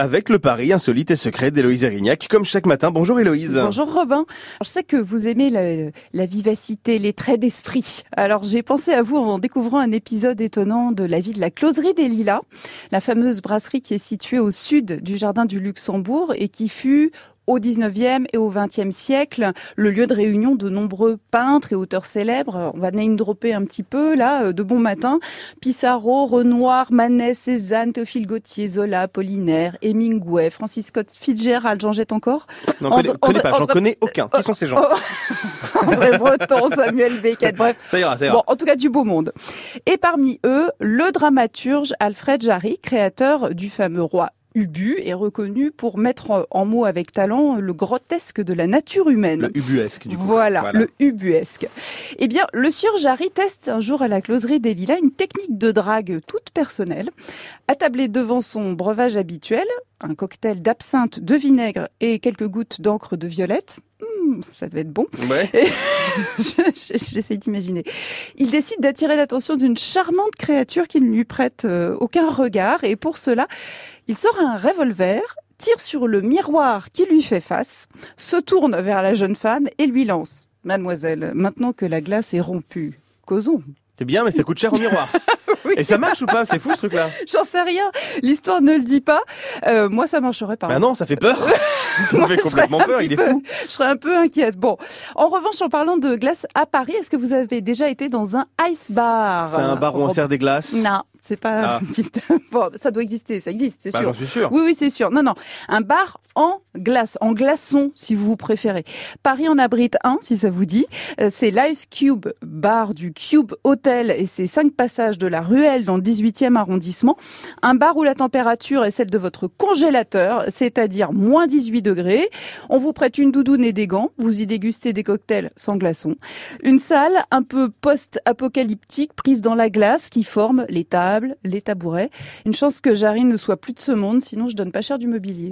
avec le pari insolite et secret d'Héloïse Erignac, comme chaque matin. Bonjour Héloïse. Bonjour Robin. Je sais que vous aimez la, la vivacité, les traits d'esprit. Alors j'ai pensé à vous en découvrant un épisode étonnant de la vie de la Closerie des Lilas, la fameuse brasserie qui est située au sud du Jardin du Luxembourg et qui fut au 19e et au 20e siècle, le lieu de réunion de nombreux peintres et auteurs célèbres. On va name dropper un petit peu, là, euh, de bon matin. Pissarro, Renoir, Manet, Cézanne, Théophile Gautier, Zola, Apollinaire, Hemingway, Francis Scott Fitzgerald, j'en jette encore Non, connais, connais pas, j'en connais aucun. Qui sont ces gens André Breton, Samuel Beckett, bref. Ça ira, ça ira. Bon, en tout cas, du beau monde. Et parmi eux, le dramaturge Alfred Jarry, créateur du fameux roi Ubu est reconnu pour mettre en mots avec talent le grotesque de la nature humaine. Le ubuesque, du coup. Voilà, le ubuesque. Eh bien, le sieur Jarry teste un jour à la closerie des Lilas une technique de drague toute personnelle. Attablé devant son breuvage habituel, un cocktail d'absinthe, de vinaigre et quelques gouttes d'encre de violette, hmm, ça devait être bon. Ouais. J'essaie d'imaginer. Il décide d'attirer l'attention d'une charmante créature qui ne lui prête euh, aucun regard et pour cela, il sort un revolver, tire sur le miroir qui lui fait face, se tourne vers la jeune femme et lui lance Mademoiselle, maintenant que la glace est rompue, causons. C'est bien, mais ça coûte cher au miroir. Oui. Et ça marche ou pas? C'est fou ce truc-là. J'en sais rien. L'histoire ne le dit pas. Euh, moi, ça marcherait pas. Bah non, ça fait peur. ça me fait complètement peur. Il est peu- fou. Je serais un peu inquiète. Bon, en revanche, en parlant de glace à Paris, est-ce que vous avez déjà été dans un ice bar? C'est un bar où on sert des glaces. Non, c'est pas. Ah. bon, ça doit exister, ça existe, c'est Bah, sûr. j'en suis sûr. Oui, oui, c'est sûr. Non, non. Un bar en glace, en glaçon, si vous préférez. Paris en abrite un, si ça vous dit. Euh, C'est l'Ice Cube bar du Cube Hotel et c'est cinq passages de la Ruelle dans le 18e arrondissement. Un bar où la température est celle de votre congélateur, c'est-à-dire moins 18 degrés. On vous prête une doudoune et des gants. Vous y dégustez des cocktails sans glaçons. Une salle un peu post-apocalyptique prise dans la glace qui forme les les tabourets. Une chance que Jarry ne soit plus de ce monde, sinon je donne pas cher du mobilier.